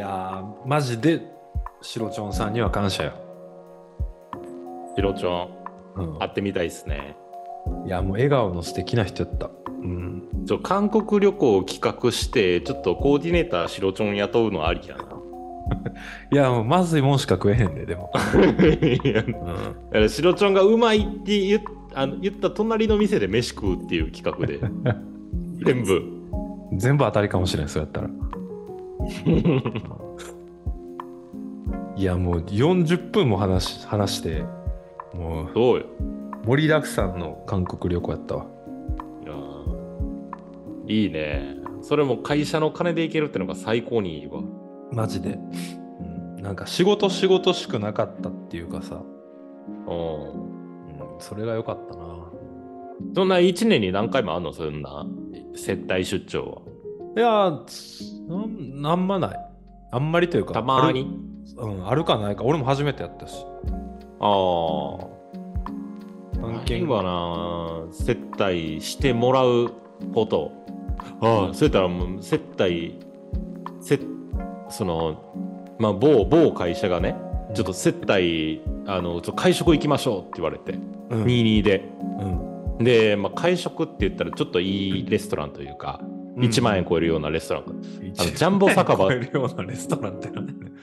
やー、マジで、シロチョンさんには感謝よ。ヒロチョン、うん会ってみたいですね。いや、もう笑顔の素敵な人やった。うん。ちょ韓国旅行を企画して、ちょっとコーディネーターシロチョン雇うのありやな。いや、もうまずいもんしか食えへんで、でも。うん。だからシロチョンがうまいって言っあの言った隣の店で飯食うっていう企画で 全部全部当たりかもしれん、そうやったら。いや、もう40分も話し話して、もうそうよ。盛りだくさんの韓国旅行やったわ。いやーいいね。それも会社の金で行けるってのが最高にいいわ。マジで。うん、なんか仕事仕事しくなかったっていうかさ、うん。うん、それが良かったな。そんな1年に何回もあんの？そんな接待出張いやなん、なんまない。あんまりというか、はたまに？ある,、うん、あるかないか。俺も初めてやったし。ああ案件何はな接待してもらうこと。ああそうやったらもう接待せそのまあ某某会社がねちょっと接待あのちょ会食行きましょうって言われて、うん、22で。うん、で、まあ、会食って言ったらちょっといいレストランというか、1万円超えるようなレストランが、あのジャンボ酒場。超えるようなレストランって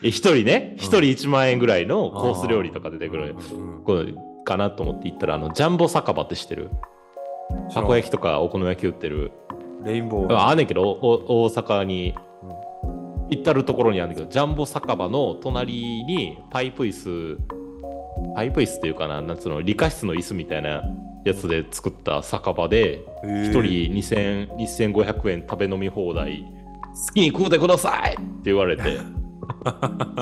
一人ね？一人1万円ぐらいのコース料理とか出てくるうんこれかなと思って行ったらあのジャンボ酒場って知ってる？たこ焼きとかお好み焼き売ってる？レインボー。ああんねんけどお大阪に。行ったるところにあるんだけどジャンボ酒場の隣にパイプ椅子パイプ椅子っていうかななんつうの理科室の椅子みたいなやつで作った酒場で一1人2000 2500円食べ飲み放題。好きに食うてください！って言われて。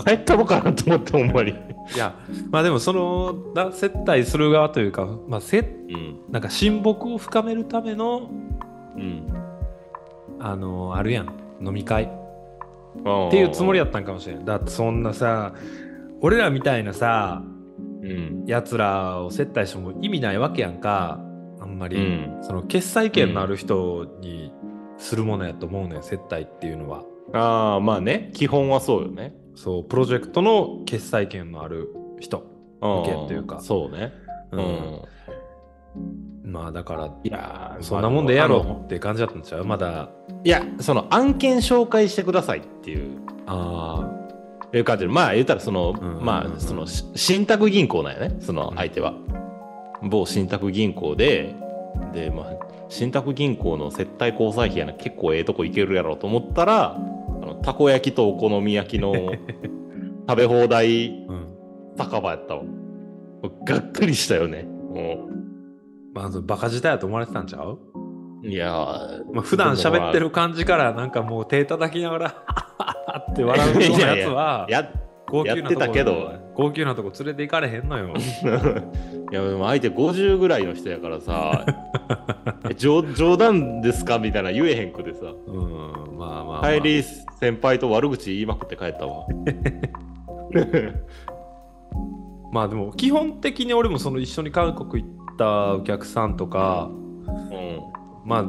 帰ったのかなと思ってほんまに。いや、まあでもその、な接待する側というか、まあ、せうん。なんか親睦を深めるための、うん。あのあるやん、飲み会。っっていうつもりやったんかもしれん。だってそんなさ、俺らみたいなさ、うんやつらを接待しても意味ないわけやんか。あんまり、うん。その決済権のある人にするものやと思うねん、接待っていうのは。ああまあね。基本はそうよね。そう、プロジェクトの決済権のある人。うん意見というか。そうね。ううん。ん、まあだから、いやーそんなもんでやろまあうって感じだったんちゃう？まだ、いやその案件紹介してくださいっていう。あいう感じでまあ言ったらその、うん。まあそのし信託銀行なんやね。その相手は、某信託銀行ででまあ信託銀行の接待交際費やな結構ええとこ行けるやろうと思ったらあのたこ焼きとお好み焼きの 食べ放題。酒場やったわ。がっかりしたよね。もまずバカ自体やと思われてたんちゃうう？いやーまあ、普段喋ってる感じからなんかもう手叩きながら って笑うようなやつはやってたけど。高級なとこ連れて行かれへんのよ。いやでも相手50ぐらいの人やからさ え冗冗談ですかみたいな言えへんくてさ。うんまあまあ、まあ、帰り先輩と悪口言いまくって帰ったわ。まあでも基本的に俺もその一緒に韓国行ったお客さんとかうんまあ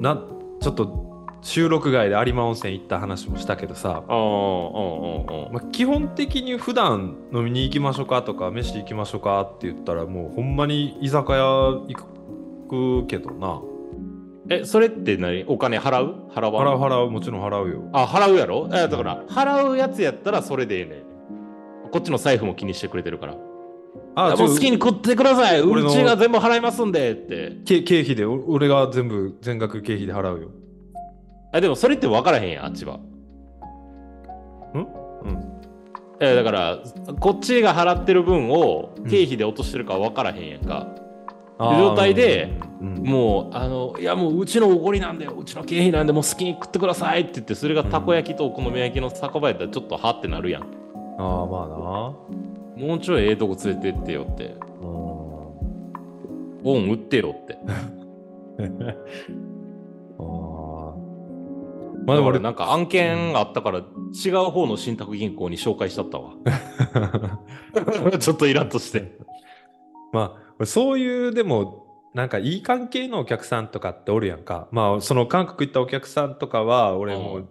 なちょっと収録外で有馬温泉行った話もしたけどさ、まあ、基本的に普段飲みに行きましょうかとか飯行きましょうかって言ったらもうほんまに居酒屋行くけどな。えそれって何？お金払う？払わん？払う払うもちろん払うよ。あ払うやろ？えだから払うやつやったらそれでええねん。こっちの財布も気にしてくれてるからあもう好きに食ってください。うちが全部払いますんで。ってけ経費で。お俺が全部全額経費で払うよ。あでもそれって分からへんやんあっちは。うん。えだからこっちが払ってる分を経費で落としてるか分からへんやんか、あー状態で、うんうん。もうあのいやもううちのおごりなんでうちの経費なんでもう好きに食ってくださいって言ってそれがたこ焼きとお好み焼きの酒場やったらちょっとはってなるやん。ああまあなもうちょいええとこ連れてってよって。うんオン売ってよって。ああままあでも俺俺なんか案件あったから違う方の信託銀行に紹介しちゃったわ。ちょっとイラッとして。まあ俺そういうでもなんかいい関係のお客さんとかっておるやんか。まあその韓国行ったお客さんとかは俺も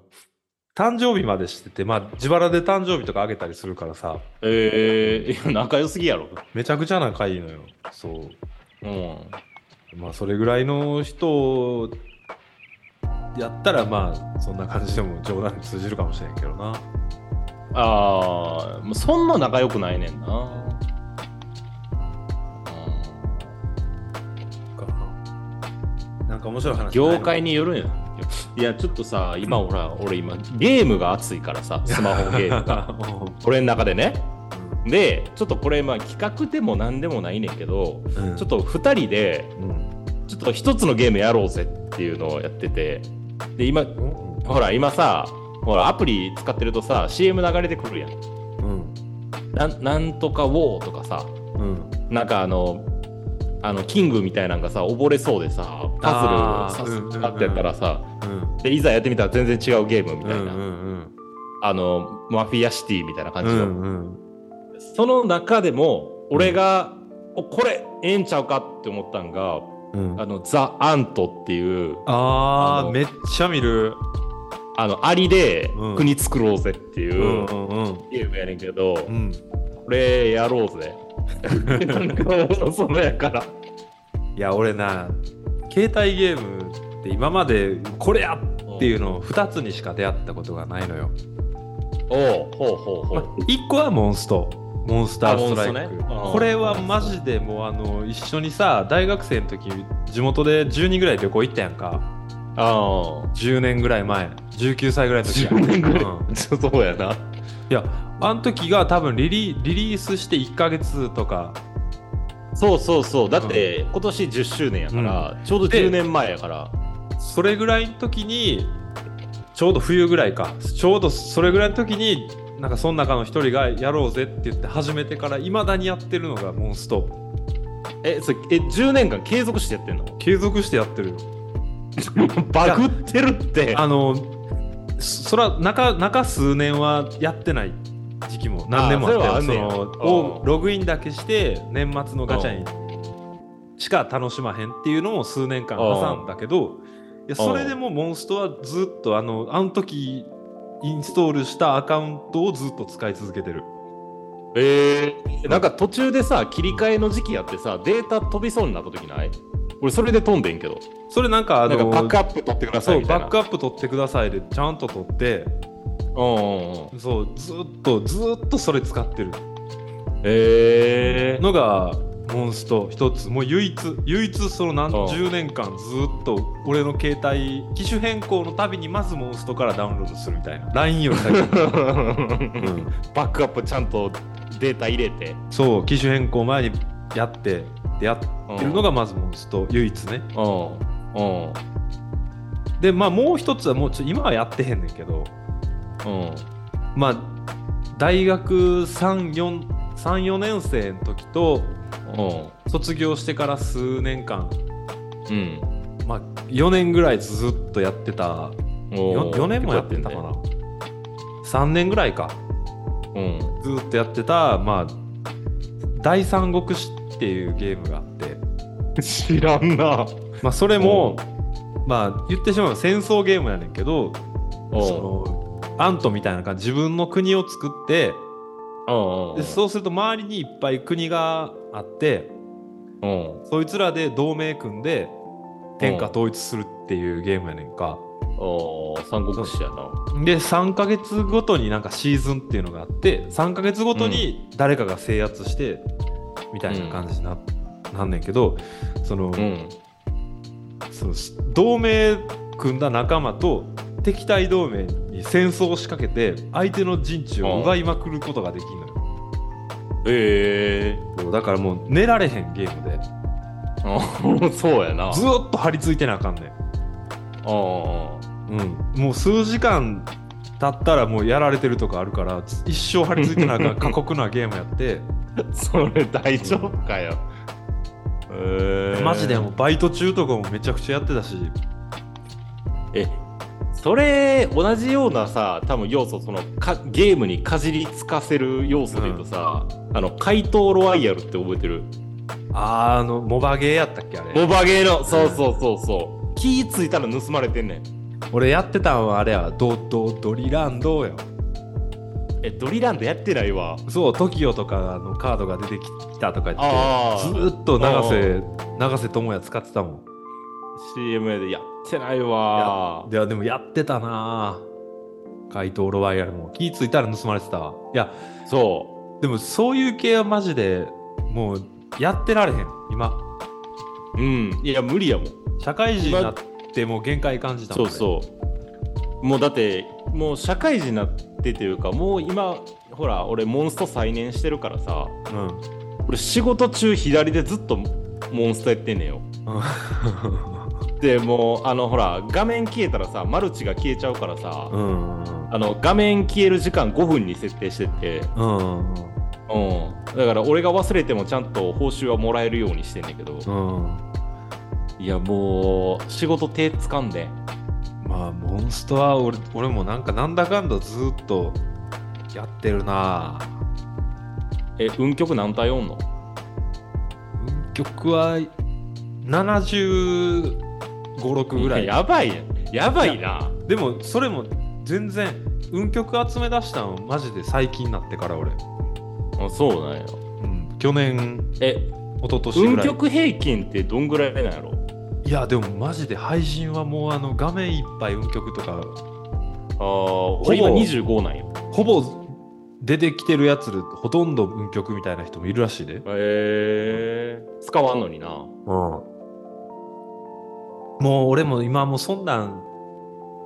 誕生日までしててまあ自腹で誕生日とかあげたりするからさえー、いや仲良すぎやろ。めちゃくちゃ仲いいのよそううん。まあそれぐらいの人やったらまあそんな感じでも冗談に通じるかもしれんけどなああ、もうそんな仲良くないねんな。なんか面白い話ないの？業界によるんや。いや、ちょっとさ、今ほら、俺今、ゲームが熱いからさ、スマホゲームが。俺の中でね。で、ちょっとこれ、まあ企画でも何でもないねんけど、うん。ちょっと2人で、うん。ちょっと一つのゲームやろうぜっていうのをやってて、で、今、うんほら、今さ、ほら、アプリ使ってるとさ、CM 流れてくるやん。うん。なんなんとかウォーとかさ、うん。なんかあの、あの、キングみたいなのがさ、溺れそうでさ、パズルさすってやったらさ、うんで、いざやってみたら全然違うゲームみたいな、うんうんあの、マフィアシティみたいな感うじの、んうんその中でも、俺が、おこれ、ええんちゃうかって思ったんが、うん。あの、ザ・アントっていう、あのあーめっちゃ見る。あの、アリでうん。国作ろうぜっていううんうんうん。ゲームやねんけど、うん。これやろうぜ。なんか、そのやから。いや俺な携帯ゲームって今までこれやっていうのを2つにしか出会ったことがないのよ、おうほうほうほまう。1個はモンストモンスターストライク、ねうんこれはマジでもうあの一緒にさ大学生の時地元で10人ぐらい旅行行ったやんかああ。10年ぐらい前19歳ぐらいの時や10年ぐらい。うん そうやな。いやあの時が多分リリリリースして1ヶ月とか。そうそうそう。だって、今年10周年やから、ちょうど10年前やから。それぐらいの時にちょうど冬ぐらいか。ちょうどそれぐらいの時になんかその中の一人がやろうぜって言って始めてからいまだにやってるのがモンスト。え、それえ、10年間継続してやってんの？継続してやってるよ。バグってるって。あのそそら中中数年はやってない時期も何年もあったよそのログインだけして年末のガチャにしか楽しまへんっていうのを数年間挟んだけどいやそれでもモンストはずっとあのあの時インストールしたアカウントをずっと使い続けてる。えー、なんか途中でさ、切り替えの時期やってさ、データ飛びそうになった時ない？俺それで飛んでんけど。それなんかあのバックアップ取ってくださそいうみたいな。バックアップ取ってくださいでちゃんと取って。うん。そうずっとずっとそれ使ってる。えー、のがモンスト一つ。もう唯一唯一その何うん。十年間ずっと俺の携帯機種変更のたびにまずモンストからダウンロードするみたいな。LINE より先に、うん。バックアップちゃんとデータ入れて。そう機種変更前にやってでやってるのがまずモンスト唯一ね。うん。うん。でまあもう一つはもうちょ今はやってへんねんけどうん。まあ大学34年生の時とうん。卒業してから数年間うん。まあ4年ぐらいずっとやってたお 4, 4年もやってたかな3年ぐらいかうん。ずっとやってたまあ第三国志っていうゲームがあって 知らんな。まあそれもまあ言ってしまえば戦争ゲームやねんけどおそのアントみたいな感じ自分の国を作ってうん。でそうすると周りにいっぱい国があってうん。そいつらで同盟組んで天下統一するっていうゲームやねんか。おー三国志やな。で3ヶ月ごとになんかシーズンっていうのがあって3ヶ月ごとに誰かが制圧してみたいな感じにな,、なんねんけどその、うん。その同盟組んだ仲間と敵対同盟に戦争を仕掛けて相手の陣地を奪いまくることができるのよ。えそうだからもう寝られへんゲームでえ そうやな。ずーっと張り付いてなあかんねん。あうん、もう数時間経ったらもうやられてるとかあるから一生張り付いてなあかん過酷なゲームやってあ。それ大丈夫かよ。えー。マジでもうバイト中とかもめちゃくちゃやってたし。えそれ同じようなさ多分要素そのかゲームにかじりつかせる要素で言うとさ、あの怪盗ロワイヤルって覚えてる？あーあのモバゲーやったっけあれ。モバゲーのそうそうそうそう。気ぃついたら盗まれてんねん。俺やってたんはあれやドドドリランドよえドリランドやってないわ。そう TOKIO とかのカードが出てきたとか言ってずーっと永瀬永瀬智也使ってたもん。CM でやってないわ。いやでもやってたな。ぁ怪盗ロワイヤルも気ぃついたら盗まれてたわ。いやそでもそういう系はマジでもうやってられへん今。ううん。いや無理やもん。社会人になってもう限界感じたもんそうそう。もうだってもう社会人になってというかもう今ほら俺モンスト再燃してるからさううん。俺仕事中左でずっとモンストやってんねんよ。でもうあのほら画面消えたらさマルチが消えちゃうからさ、うん。あの画面消える時間5分に設定してて、うん。うん、だから俺が忘れてもちゃんと報酬はもらえるようにしてんだけど、うん。いやもう仕事手つかんでまあモンストは俺俺もなんかなんだかんだずーっとやってるな。え運曲何体おんの？運曲は756ぐらい。やばいやんやばいな。でもそれも全然運曲集め出したのマジで最近になってから俺、あそうなんや。うん、去年え一昨年ぐらい。運曲平均ってどんぐらいなんやろ？いやでもマジで配信はもうあの画面いっぱい運曲とかああ俺今25なんよ。ほぼ出てきてるやつるほとんど運曲みたいな人もいるらしいで、へえ使わんのにな。もう俺も今もうそんなん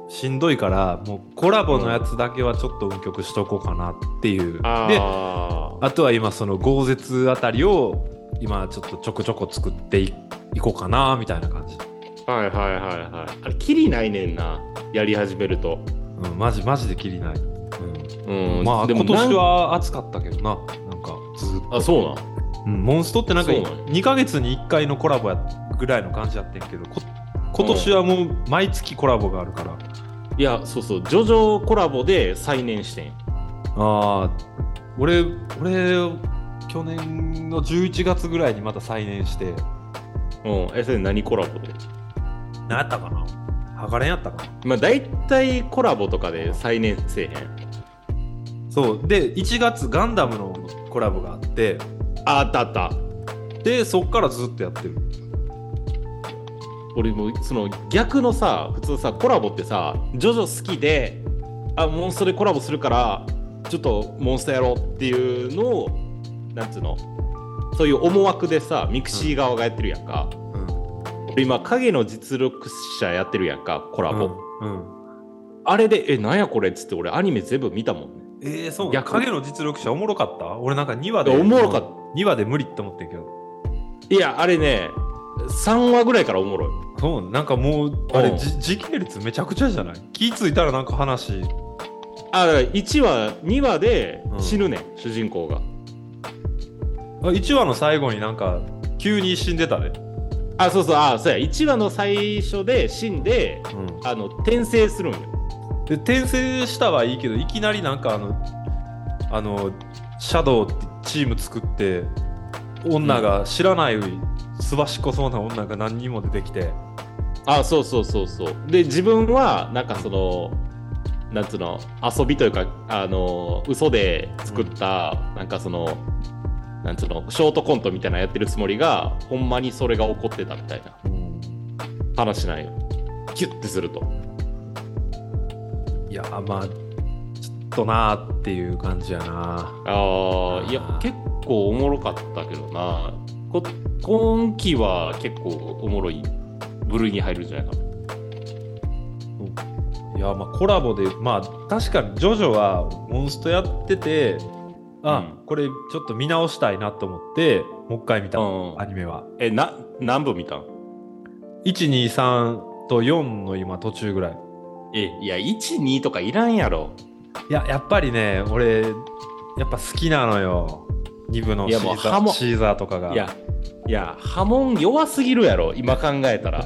しんどいからもうコラボのやつだけはちょっと運曲しとこうかなっていう、でああとは今その豪絶あたりを今ちょっとちょこちょこ作っていいこうかなみたいな感じ、あはいはいはいはい。あれキリないねんな。やり始めると。うん、マジマジできりない、ううん。ん、まあでも今年は暑かったけどな。なんかずっと。あそうなんうん、モンストってなんかそうなんや2ヶ月に1回のコラボやぐらいの感じやってんけどこ今年はもう毎月コラボがあるから、いやそうそう。ジョジョコラボで再燃してん。ああ俺俺去年の11月ぐらいにまた再燃して。うん。えそれ何コラボで？何やったかな？ハガレンやったかな？まあ大体コラボとかで再燃せえへん。そう。で1月ガンダムのコラボがあって。ああったあった。でそっからずっとやってる。俺もその逆のさ普通さコラボってさジョジョ好きであモンストでコラボするからちょっとモンストやろうっていうのをなんつうの？そういう思惑でさミクシー側がやってるやんか、うん。俺今影の実力者やってるやんかコラボ、うん、うん。あれでえなんやこれっつって俺アニメ全部見たもんね。えー、そう。いや影の実力者おもろかった？俺なんか2話でおもろかった。2話で無理って思ってんけど。いやあれね3話ぐらいからおもろい。そうなんかもうあれ時系列めちゃくちゃじゃない？気ぃついたらなんか話。あだから1話2話でうん。死ぬねん、主人公が。あ1話の最後になんか急に死んでたで、あそうそう。あそうや。1話の最初で死んでうん、あの転生するんよ。で転生したはいいけどいきなりなんかあのあのシャドウってチーム作って女が知らないすばしっこそうな女が何人も出てきて。あそうそうそうそう。で自分はなんかそのなんつうの遊びというかあの嘘で作った、なんかそのなんつうのショートコントみたいなのやってるつもりがほんまにそれが起こってたみたいな。話なんよ。キュッてすると。いやまあちょっとなーっていう感じやな。ああいや結構おもろかったけどな。こ今期は結構おもろい部類に入るんじゃないかな。いやまあコラボでまあ確かにジョジョはモンストやっててあ、うん。これちょっと見直したいなと思ってもう一回見た、うんアニメは。えな何部見たん？123と4の今途中ぐらい。えいや12とかいらんやろ。いややっぱりね俺やっぱ好きなのよ。2部のシーザーシーザーとかが。いやいや波紋弱すぎるやろ今考えたら。い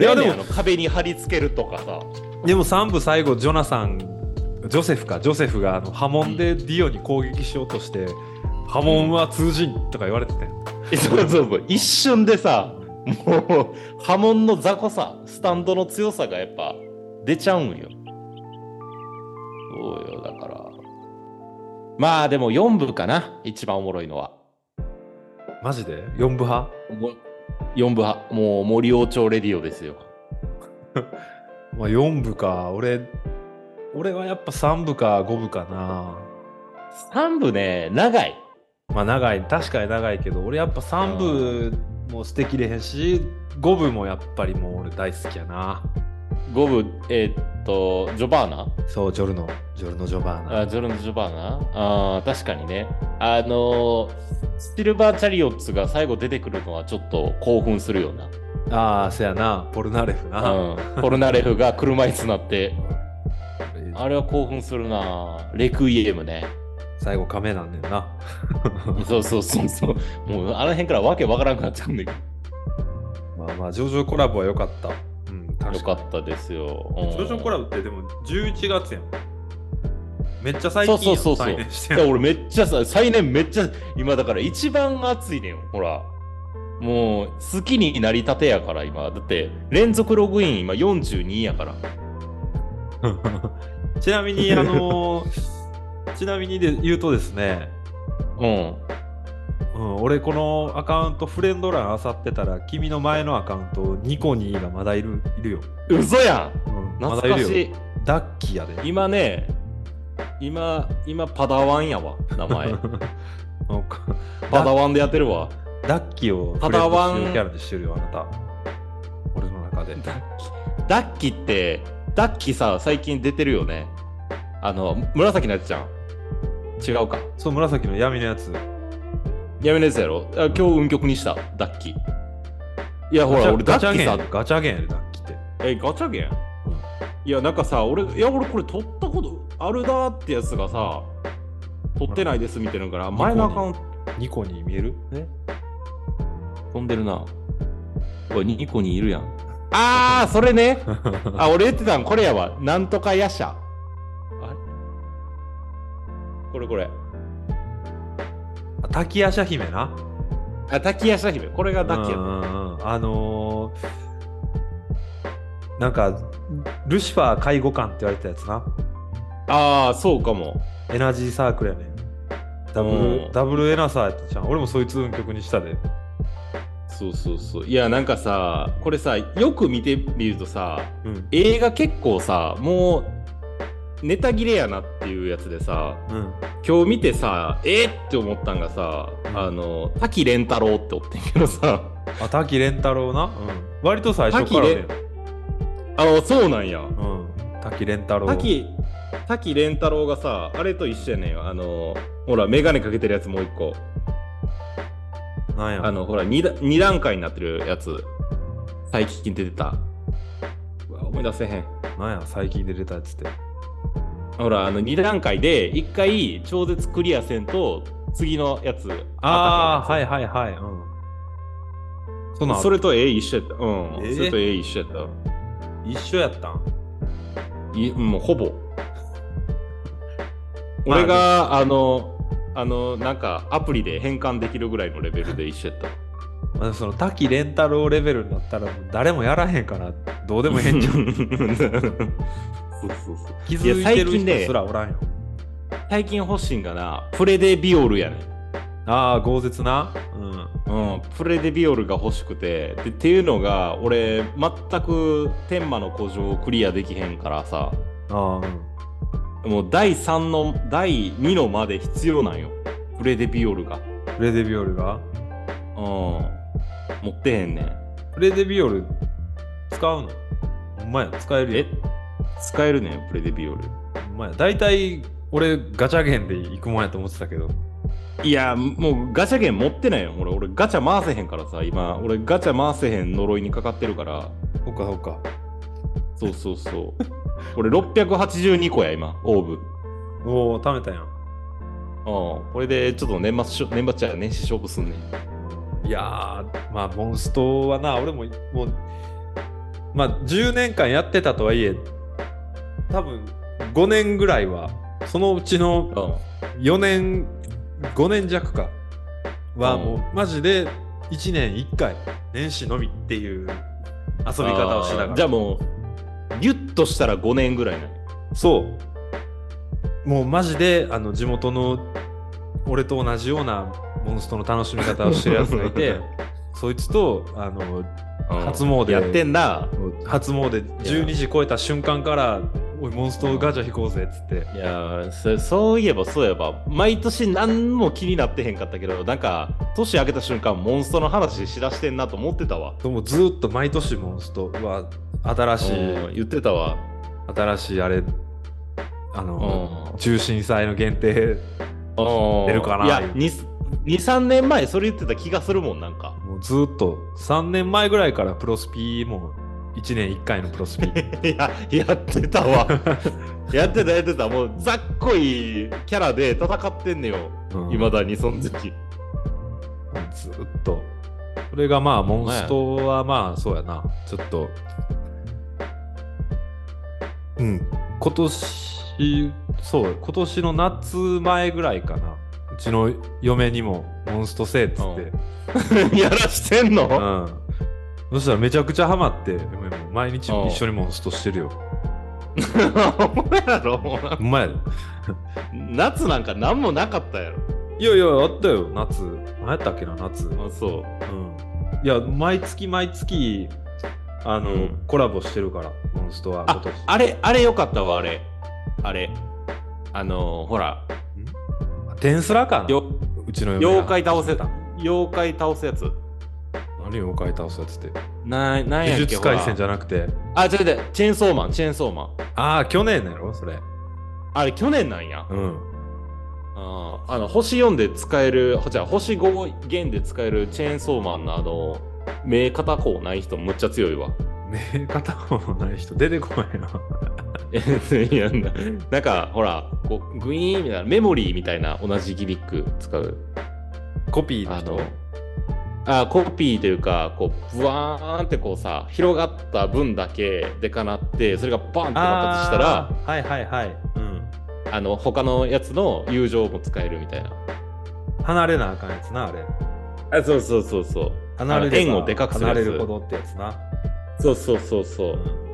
いややでも壁に貼り付けるとかさ。でも3部最後ジョナサンジョセフかジョセフがあの波紋でディオに攻撃しようとして、波紋は通じんとか言われてたよ、え そうそうそう。一瞬でさもう波紋の雑魚さスタンドの強さがやっぱ出ちゃうんよ。そうよだから。まあでも4部かな。一番おもろいのは。マジで ?4 部派？もう4部派。もう森王朝レディオですよ。まあ4部か。俺、俺はやっぱ3部か5部かな。3部ね長いまあ長い、確かに長いけど、俺やっぱ3部も捨てきれへんし、5部もやっぱりもう俺大好きやな。5部えーっとジョバーナ？そう、ジョルノ、ジョルノ・ジョバーナ。あジョルノ・ジョバーナ？あー確かにねあのーシルバーチャリオッツが最後出てくるのはちょっと興奮するよなああ、せやな、ポルナレフな。うん、ポルナレフが車椅子になってああれは興奮するな。レクイエムね。最後、亀なんねんな。そうそうそうそう。もうあの辺からわけわからなくなっちゃうんだけまあまあ、ジョジョコラボは良かった。うん、かよかったですよ、うん。に。ジョジョコラボってでも11月やん。めっちゃ最近そうそうそうそう。俺めっちゃさ最年めっちゃ今だから一番熱いねんほら。もう好きになりたてやから今。だって連続ログイン今42やから ちなみに、あのー ちなみにで言うとですね、うん。うん、俺このアカウントフレンド欄あさってたら君の前のアカウントニコニーがまだいるいるよ、嘘やん。うん、ま懐かしだいるよ。いダッキーやで。今ね今今パダワンやわ名前。パダワンでやってるわ。ダッキーをパダワン。キャラにしてるよあなた。俺の中で。ダッキダッキってダッキさ最近出てるよね。あの紫のやつじゃん。違うか。そう紫の闇のやつ。やめのやつやろ？あ今日運曲にしたダッキいやほら俺ダッキさガチャゲンやでダッキーって。えガチャゲン、いやなんかさ俺いや俺これ取ったことあるだってやつがさ取ってないですみたいなのから前のアカウント。ニコニー見える？え？飛んでるな。おいニコにいるやんああそれね。あ俺言ってたんこれやわ。なんとかヤシャあれ？これこれ。滝夜叉姫な？あ滝ヤシャ姫。これがダッキや。うんうんうん。あのー、なんかルシファー介護官って言われたやつな。ああそうかも。エナジーサークルやねダブうん。ルダブルエナサーやったじゃん。俺もそいつ運曲にしたでそうそうそう。いやなんかさこれさよく見てみるとさうん。映画結構さもうネタ切れやなっていうやつでさうん。今日見てさえー、って思ったんがさ、うん。あの滝蓮太郎っておってんけどさ。あ滝蓮太郎な、うん、割と最初からね。あそうなんや。うん。滝蓮太郎。滝滝蓮太郎がさあれと一緒やねんよ。あのほら眼鏡かけてるやつもう一個あのほら 2, 二段階になってるやつ最近出てた。思い出せへん。なんや最近で出たやつって。ほらあの2段階で1回超絶クリアせんと次のやつああはいいはいはいうん。そんなんそれと絵一緒やった。うん、えーそれと絵一緒やった。一緒やったん？いもうほぼ。まあ俺があのあのなんかアプリで変換できるぐらいのレベルで一緒やった。まあ、その滝蓮太郎レベルになったら誰もやらへんからどうでもええんじゃんそう？そうそう気づいてる最近ね人すらおらんよ。最近欲しいんがなプレデビオルやねん。ああ豪絶な？うん。うん、プレデビオルが欲しくて。でっていうのが俺全く天魔の古城をクリアできへんからさ。ああうんもう第3の第2のまで必要なんよ。プレデビオルが。プレデビオルが？うん。持ってへんねん。プレデビオル使うの？ほんまや。使えるえ？よ使えるねんプレデビオル。ほんまや。大体俺ガチャゲンで行くもんやと思ってたけど。いやもうガチャゲン持ってないよ。俺俺ガチャ回せへんからさ今。俺ガチャ回せへん呪いにかかってるから。そっかそっか。そうそうそう 俺682個や今オーブ。おお貯めたやん。うん。これでちょっと年末しょ年末じゃ年始勝負すんねん。いやーまあモンストはな俺ももうまあ10年間やってたとはいえ多分5年ぐらいはそのうちのうん。4年5年弱かはうん。もうマジで1年1回年始のみっていう遊び方をしてたから。じゃあもうギュッとしたら5年ぐらいなのそう。もうマジであの地元の俺と同じようなモンストの楽しみ方をしてるやつがいて そいつとあのうん初詣やってんな。初詣12時超えた瞬間から「おいモンストガチャ引こうぜ」っつって。いやーそそういえばそういえば毎年何も気になってへんかったけどなんか年明けた瞬間モンストの話しだしてんなと思ってたわ。でもずーっと毎年モンストは新しうん言ってたわ。い新しいあれあのうん中心祭の限定出るかな。いや23年前それ言ってた気がするもんなんか。もうずーっと3年前ぐらいからプロスピも1年1回のプロスピ。いややってたわ。やってたやってた。もうざっこいキャラで戦ってんねよ。いま、うん。だにその時。ずーっと。それがまあモンストはまあそうやな。ちょっとうん。今年そう今年の夏前ぐらいかな。うちの嫁にもモンストせえっつって、やらしてんの、うん。そしたらめちゃくちゃハマって毎日うん一緒にモンストしてるよ。お前やろもううまい夏なんか何もなかったやろ。いやいやあったよ夏。何やったっけな夏。あそう。うん。いや毎月毎月あの、うん。コラボしてるからモンストは今あ年。あれあれよかったわあれ。あれ。あのー、ほら。テンスラかな？ようちの妖怪倒せた。妖怪倒すやつ。何妖怪倒すやつって？ななん呪やっけ術廻戦じゃなくて？あ違う違う。チェーンソーマンチェーンソーマン。ああ去年やろそれ。あれ去年なんや。うん。あーあの星4で使えるじゃあ星5弦で使えるチェーンソーマンのあの目片方ない人むっちゃ強いわ。目片方のない人出てこないな いやななんかほらこうグイーンみたいなメモリーみたいな同じギミック使うコピーのあ人のあコピーというかこうブワーンってこうさ広がった分だけでかなってそれがバンって爆発したらはいはいはい、うん、あの他のやつの友情も使えるみたいな離れなあかんやつなあれあそうそうそうそう離れ円をでかくする離れるほどってやつな、そうそうそうそう。うん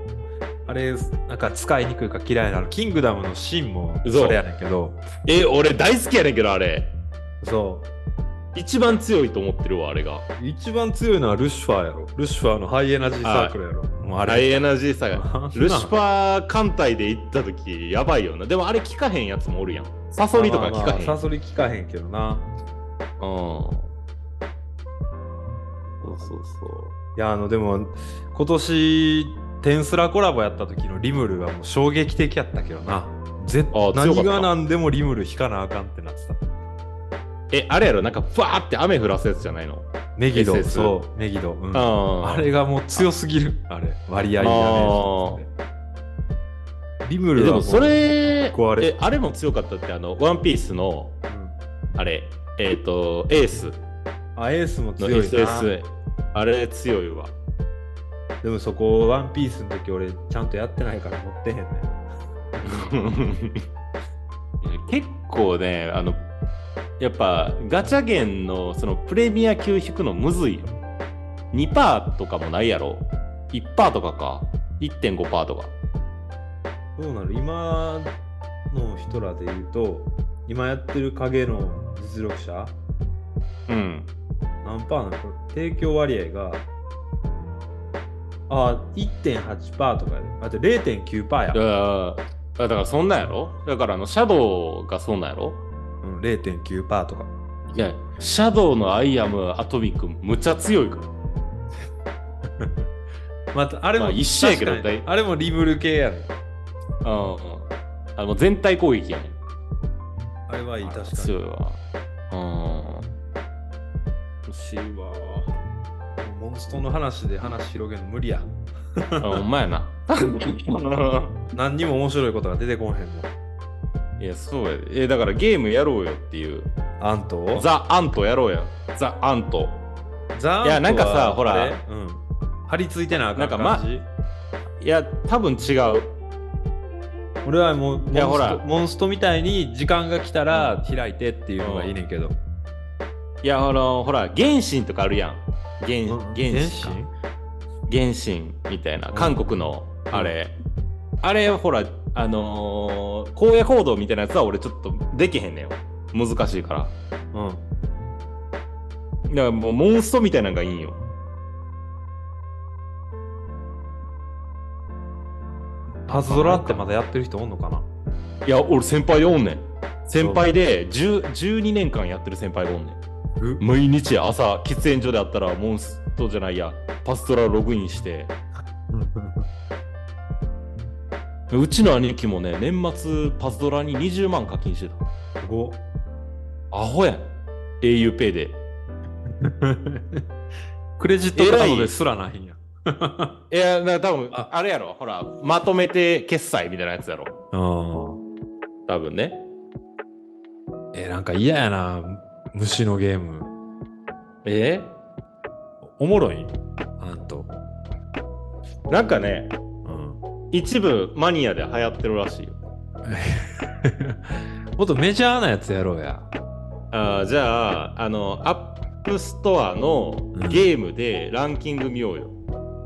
あれなんか使いにくいか嫌いなの。キングダムのシンもそれやねんけど。え俺大好きやねんけどあれ。そ一番強いと思ってるわあれが。う一番強いのはルシファーやろ。ルシファーのハイエナジーサークルやろ。もうあれ。ハイエナジーさあ んがなルシファー艦隊で行った時やばいよな。でもあれ効かへんやつもおるやん。サソリとか効かへん、まあまあサソリ効かへんけどな。うんそうそう。いやあのでも今年テンスラコラボやった時のリムルはもう衝撃的やったけどな。ぜあ強かった。何が何でもリムル引かなあかんってなってた。えあれやろ？なんかファーって雨降らすやつじゃないの？メギド SS そうメギド、うん。ああれがもう強すぎる。あれ。割合やねリムルでもそれえあれも強かったってあのワンピースのうん。あれえっ、とエース。あエースもの強いな。SS あれ強いわ。でもそこワンピースの時俺ちゃんとやってないから持ってへんねん。結構ねあのやっぱガチャゲンのそのプレミア級引くのむずいよ。2%とかもないやろ。1%とかか。1.5%とか。どうなる？今の人らで言うと今やってる影の実力者？うん何パーなの提供割合があ1.8%とかやで。あと0.9%や。だからだからそんなんやろ？だからあのシャドウがそんなんやろ？うん、0.9%とか。いやシャドウのアイアムアトミックむちゃ強いから。またあれも、まあ一緒やけどあれもリムル系やね。うんうん。あの全体攻撃やねん。あれはいい確かに。強いわ。うん。欲しいわ。モンストの話で話広げるの無理や。あほんまやな。何にも面白いことが出てこんへんもんいやそうやで。えだからゲームやろうよっていう。アント？ザ・アントやろうやザ・アント。ザいやなんかさほら。うん。張り付いてなあかんなんかま感じ、いや多分違う。俺はもうモンストいやほらモンストみたいに時間が来たら開いてっていうのがいいねんけど、いや、あの、ほら、原神とかあるやん。原うん？原神か。原神？みたいな、韓国のあれ。あれ、ほら、あのー、荒野行動みたいなやつは俺ちょっとできへんねんよ。難しいから。うん。だからもうモンストみたいなのがいいんよ。パズドラってまだやってる人おんのかな？いや、俺先輩でおんねん。先輩で10 12年間やってる先輩がおんねん。毎日朝、喫煙所であったらモンストじゃないや、パストラログインして。うちの兄貴もね、年末パズドラに20万課金してた。アホやん。auPay で。クレジットカードですらないんや。いや、だから多分ああれやろ。ほら、まとめて決済みたいなやつやろ。うん。多分ね。え、なんか嫌やな、虫のゲーム。え？おもろい？あんと。なんかね、うん。一部マニアで流行ってるらしいよ。もっとメジャーなやつやろうや。あーじゃあ、あの、 App Store のゲームでランキング見ようよ。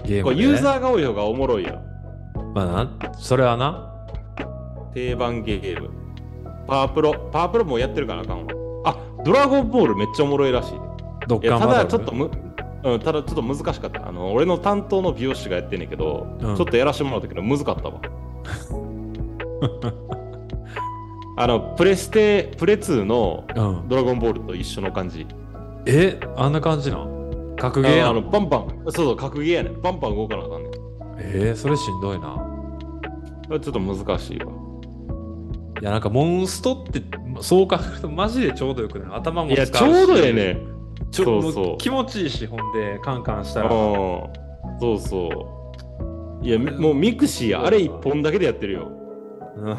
ゲームで、これユーザーが多い方がおもろいよ。まあな、それはな。定番ゲーム。パワープロ。パワープロもうやってるからあかんわ。あ、ドラゴンボールめっちゃおもろいらしいで。どっかまだだちょっとむ、うん、ただちょっと難しかった。あの、俺の担当の美容師がやってんねんけど、うんちょっとやらしてもらったけど、難かったわ。あの、プレステ、プレ2のうん。ドラゴンボールと一緒の感じ。え、あんな感じなん？格ゲーやあの、ん。バンバン、そうそう、格ゲーやねん。バンバン動かなあかんねん。えー、それしんどいな。ちょっと難しいわ。いや、なんかモンストって、そう考えるとマジでちょうどよくない？頭も使うしちょうどええねん。ちょそうそうも気持ちいいし、ほんで、カンカンしたうんら。。そうそう。いや、みもうミクシー、あれ一本だけでやってるよ。うん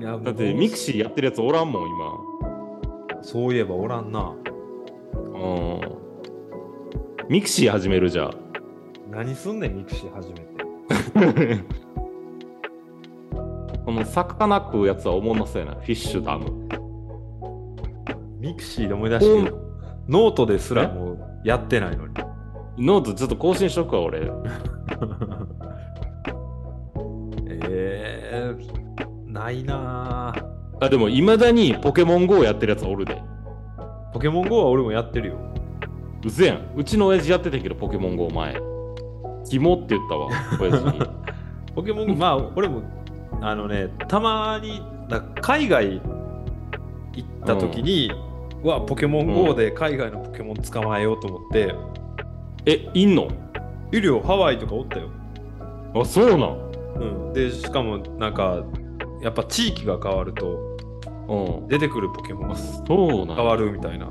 いや、だってミクシーやってるやつおらんもん、今。そういえばおらんな。うん。ミクシー始めるじゃあ。何すんねん、ミクシー初めて。この魚食うやつはおもんなそうやな。 Fishdom。ミクシーで思い出してるノートですらもうやってないのに。ノートちょっと更新しとくわ、俺。えー、ないなぁ。あ、でも、いまだにポケモン GO やってるやつおるで。ポケモン GO は俺もやってるよ。うぜやん。うちの親父やってたけど、ポケモン GO 前。キモって言ったわ、親父に。ポケモン GO、まあ俺も、あのね、たまに、海外行った時に、うわ、ポケモン GO で海外のポケモン捕まえようと思って、え、いんの？いるよ、ハワイとかおったよ。あ、そうなん？うん。で、しかもなんか、やっぱ地域が変わると、うん。出てくるポケモンあ、がそうなん変わるみたいな。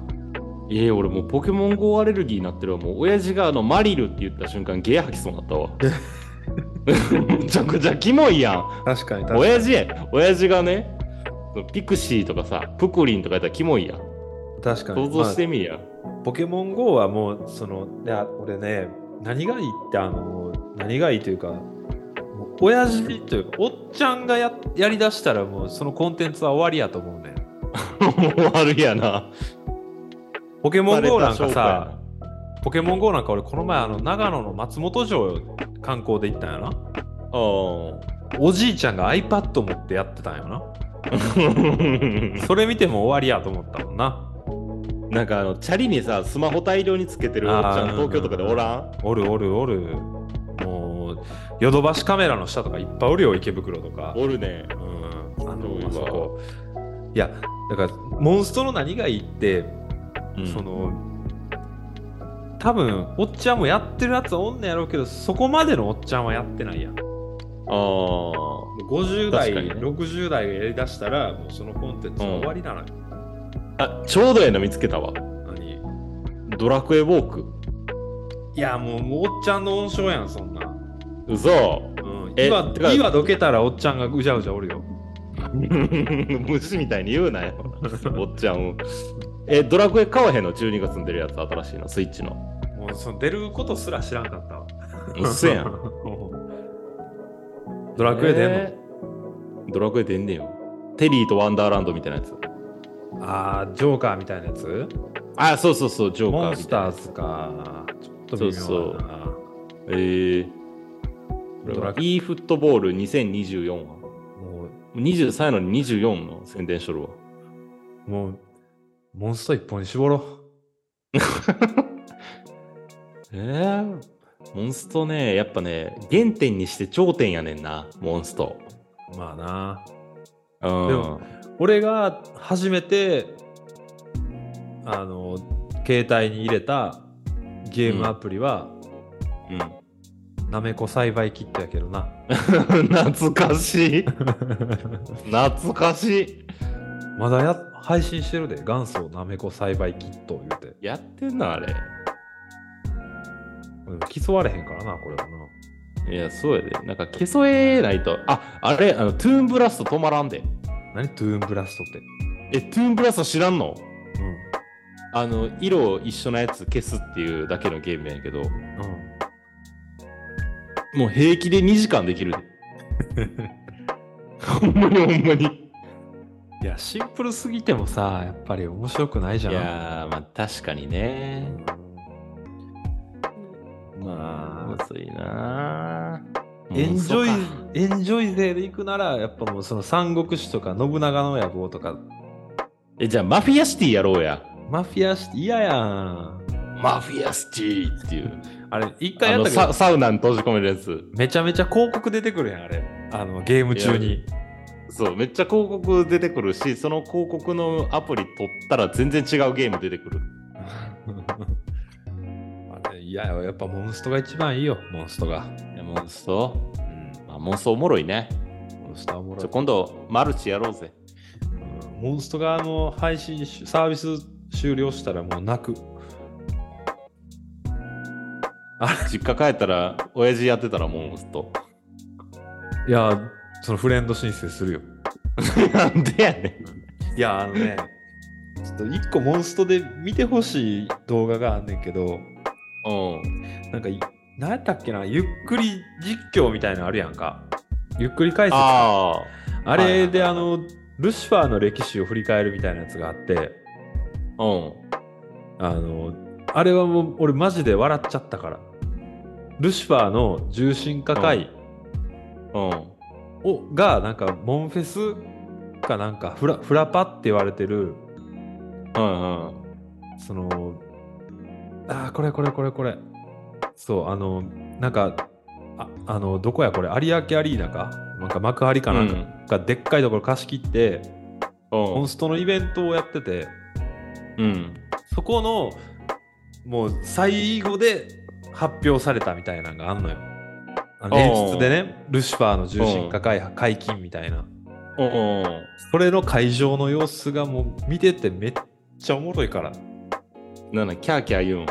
いや、俺もうポケモン GO アレルギーになってるわ。もう親父があのマリルって言った瞬間ゲー吐きそうになったわ。めちゃくちゃキモいやん。確かに確かに。親父や親父がね、ピクシーとかさ、プクリンとかやったらキモいやん。確かに。想像してみいや。まあポケモン GO はもう、その、いや、俺ね、何がいいって、あの、何がいいというか、親父というか、おっちゃんがややりだしたら、もうそのコンテンツは終わりやと思うね。もう悪いやな。ポケモン GO なんかさ、ポケモン GO なんか俺、この前、あの、長野の松本城観光で行ったんやな。証おじいちゃんが iPad 持ってやってたんやな。それ見ても終わりやと思ったもんな。なんかあの、チャリにさ、スマホ大量につけてるおっちゃん、東京とかでおらん？おるおるおる。もう、ヨドバシカメラの下とかいっぱいおるよ、池袋とか。おるね。うん、あのあそこいやだからモンストの何がいいって、うんその多分おっちゃんもやってるやつおんねやろうけどそこまでのおっちゃんはやってないやんあ50代、ね60代がやりだしたらもうそのコンテンツは終わりなのよ、あ。あ、ちょうどええの見つけたわ。何？ドラクエウォーク。いやもうもうおっちゃんの温床やんそんな、嘘うん、え岩てか岩どけたらおっちゃんがうじゃうじゃおるよ 虫みたいに言うなよ。おっちゃんを。え、ドラクエ買わへんの ?12 月に出るやつ新しいの、スイッチの。もうその出ることすら知らんかったわうっせやん。ドラクエ出んの、えードラクエ出んねんよ。テリーとワンダーランドみたいなやつ。あージョーカーみたいなやつ？あ、そうそうそう、ジョーカーモンスみたいなターズか。ちょっと微妙だな。えー、これは e フットボール2024は？も23やのに24の宣伝しとるわ。う、もう、モンスト一本に絞ろ えー、モンストね、やっぱね、原点にして頂点やねんな、モンスト。う。まあな。うん。でも俺が初めて、あの、携帯に入れたゲームアプリは、うん、なめこ栽培キットやけどな。懐かしい。懐かしい。まだや配信してるで、元祖なめこ栽培キット言うて。やってんのあれ。競われへんからな、これはな。いや、そうやで。なんか消えないと。あ、あれ、あの、トゥーンブラスト止まらんで。何？トゥーンブラストって。え、トゥーンブラスト知らんの？うん。あの、色一緒のやつ消すっていうだけのゲームやけど、もう平気で2時間できるで。ほんまにほんまに。いや、シンプルすぎてもさ、やっぱり面白くないじゃいん。やー、まあ確かにね。まあむずいなエンジョイエンジョイ勢で行くなら、やっぱもうその三国志とか信長の野望とか、え、じゃあマフィアシティやろうや。マフィアシティ嫌やん。マフィアシティっていう。あれ、一回やったけど、ササウナに閉じ込めるやつ。めちゃめちゃ広告出てくるやん、あれ。あの、ゲーム中に。そう、めっちゃ広告出てくるし、その広告のアプリ取ったら全然違うゲーム出てくる。あれ、嫌やわやっぱモンストが一番いいよ、モンストが。いやモンスト？うん、まあ、モンストおもろいね。モンストはおもろい今度、マルチやろうぜ。うんモンストがあの配信しサービス終了したらもう泣く。実家帰ったら、親父やってたらモンスト。いや、そのフレンド申請するよ。なんでやねいや、あのね、ちょっと一個モンストで見てほしい動画があんねんけど、ん。うん。なんかい、何やったっけな、ゆっくり実況みたいなのあるやんか。ゆっくり解説ああれで、あの、ルシファーの歴史を振り返るみたいなやつがあって、あ。うん。あの、あれはもう俺マジで笑っちゃったから。ルシファーの重心化会うん。を、が、なんか、モンフェス？かなんかフラ、フラパ？って言われてる、うんうん。その、あー、これこれこれこれ。そう、あの、なんか、ああの、どこや？これ、有明アリーナか？なんか幕張かなんか。がでっかいところ貸し切って、モンストのイベントをやってて、うん。そこの、もう最後で発表されたみたいなのがあんのよ。あのでね、ルシファーの重心化解解禁みたいな。うん。それの会場の様子がもう見ててめっちゃおもろいから。なんだ、キャーキャー言うん。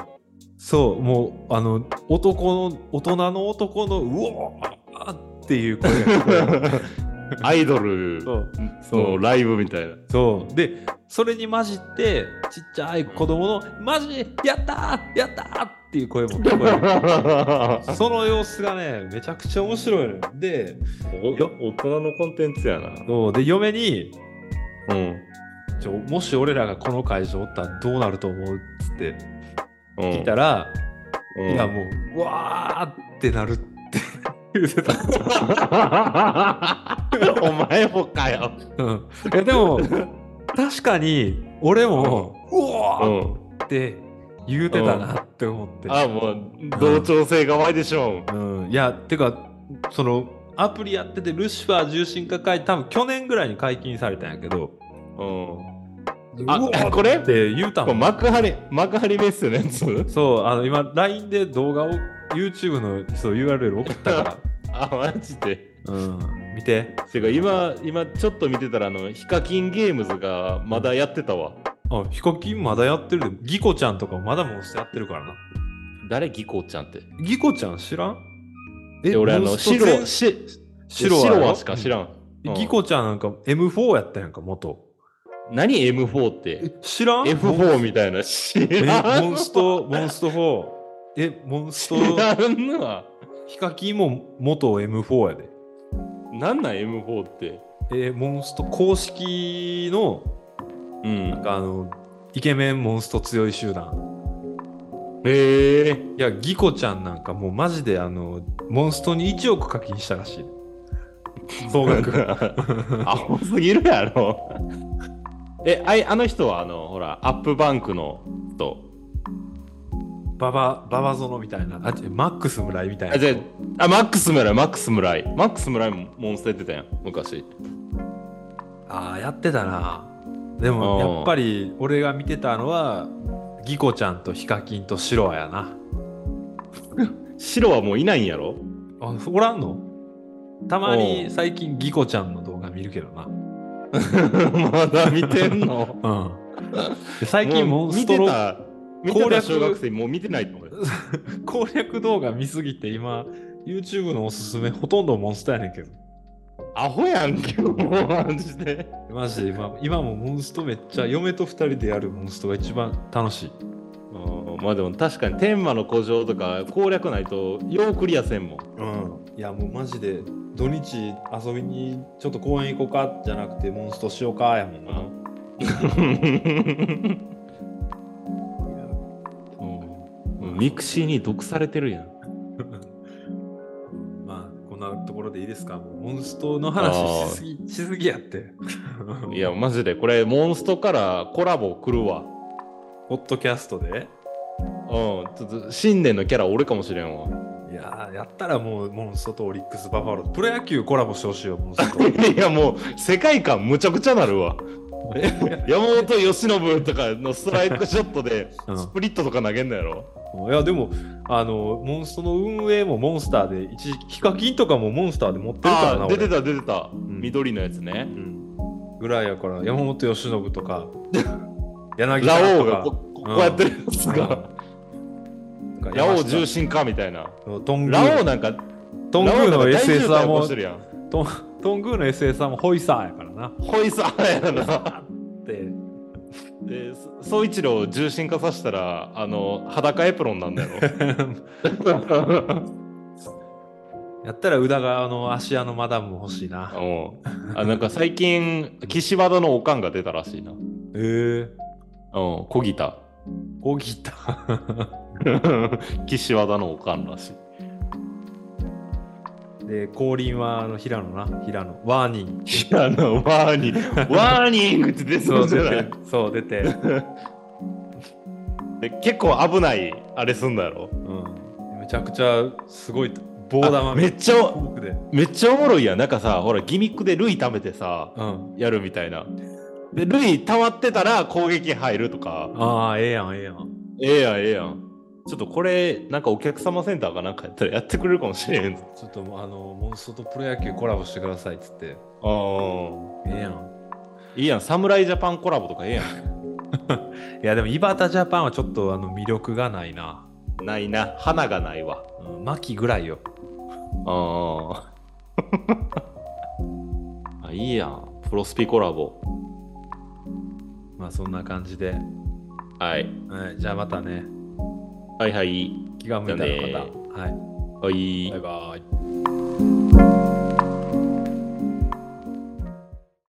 そう、もう、あの、男の、大人の男の、うおーっていう声が聞こえるアイドルそうのライブみたいな。そう。で、それに混じって、ちっちゃい子供の、マジやったーやったーっていう声も聞こえる。その様子がね、めちゃくちゃ面白いのよ。で、お大人のコンテンツやな。そうで嫁にうん。ちょ、もし俺らがこの会場おったらどうなると思うっつってうん聞いたら、うんいやもう、うわーってなるって言ってた。お前もかよ。うんいやでも、確かに俺も、うわ。って言うてたなって思って。あ、もう、同調性が湧いでしょうん、いや、てか、その、アプリやってて、ルシファー重心化会、多分去年ぐらいに解禁されたんやけど、う。うん。うわあ、これ？って言うたもん。幕張、幕張メッセのやつ？そう、あの、今、LINE で動画を、YouTube のそう URL 送ったか あ、マジで。ら、うん、見て。てか今、今ちょっと見てたら、あの、ヒカキンゲームズがまだやってたわ。あ、ヒカキンまだやってる？で、ギコちゃんとかまだモンストやってるからな。誰ギコちゃんって？ギコちゃん知らん？え、俺あの、白、全し白白ははしか知らん。うんギコちゃんなんか M4 やったやんか、元。何 M4 って？え、知らん？F4 みたいな。知えらんモンスト、モンスト4。え、モンスト、知らんわ。ヒカキンも元 M4 やで。なんなん M4 って？えーモンスト公式のううん。かあのイケメンモンスト強い集団へえ。いやギコちゃんなんかもうマジであのモンストに1億課金したらしい総額 アホすぎるやろ。え、あいあの人はあの、ほら、アップバンクの人。ババババゾノみたいなあマックス村井みたいなあ、じゃあ、あマックス村井、マックス村井。マックス村井もモンスターやってたやん、昔。ああやってたなでうん。もやっぱり俺が見てたのはギコちゃんとヒカキンとシロアやな。白はもういないんやろ？あおらんの？たまに最近ギコちゃんの動画見るけどな。まだ見てんの？うん。で最近モンストロ攻略た小学生もう見てないと思うよ。攻略動画見すぎて今 YouTube のおすすめほとんどモンストやねんけどアホやんけ、もうマジで。マジで今今もモンストめっちゃ嫁と2人でやるモンストが一番楽しいうんまあでも確かに天魔の古城とか攻略ないとようクリアせんもん。うんいやもうマジで土日遊びにちょっと公園行こうかじゃなくてモンストしようかやもんな、うん ミクシーに毒されてるやん。ですか？モンストの話しすぎしすぎやって。いや、マジで。これモンストからコラボ来るわ。ポッドキャストで？うん、ちょっと新年のキャラ俺かもしれんわ。いやーやったらもうモンストとオリックス・バファロー。ズプロ野球コラボしてほしいよモンスト いやもう世界観むちゃくちゃなるわ。山本由伸とかのストライクショットでうん。スプリットとか投げんのやろ、いやでもあのモンストの運営もモンスターで一時期ヒカキンとかもモンスターで持ってるからな出てた出てた、ん。緑のやつね。うん。ぐらいやから山本由伸とか柳ラ田とか。オウがこここうやってるやつが、なんかラオウ重心かみたいな。トングラオウなんかトングーのラオウなんか大渋 SS は滞起もトントングーの SS はもうホイサーやからな。ホイサーやな。ででそ総一郎を重心化させたらあの裸エプロンなんだよ。やったら宇田川の芦屋のマダムも欲しいな。うん。あなんか最近岸和田のおかんが出たらしいな。うんえー、小ギタ小ギタ岸和田のおかんらしい。ーで降臨はあの平野な。平野。ワーニング。いやあのワーニング。ワーニングって出そうじゃない。そう出て、で結構危ないあれすんだやろ。うん、めちゃくちゃすごい棒玉。あめっちゃめっちゃおもろいやん。なんかさほらギミックでルイ貯めてさうん、やるみたいな。でルイ溜まってたら攻撃入るとか。ああええやんええやん。ええやんええやんちょっとこれなんかお客様センターかなんかやったらやってくれるかもしれん。ちょっとあのモンストとプロ野球コラボしてくださいっつって。ああええやん。いいやん侍ジャパンコラボとかええや いやでも井端ジャパンはちょっとあの魅力がないな、んないな。花がないわ。うん、マキぐらいよ。あ ああいいやん。プロスピコラボ。まあそんな感じで、はい。はい、じゃあまたねはいはい。気が向いたらまた。はい。はい。バイバイ。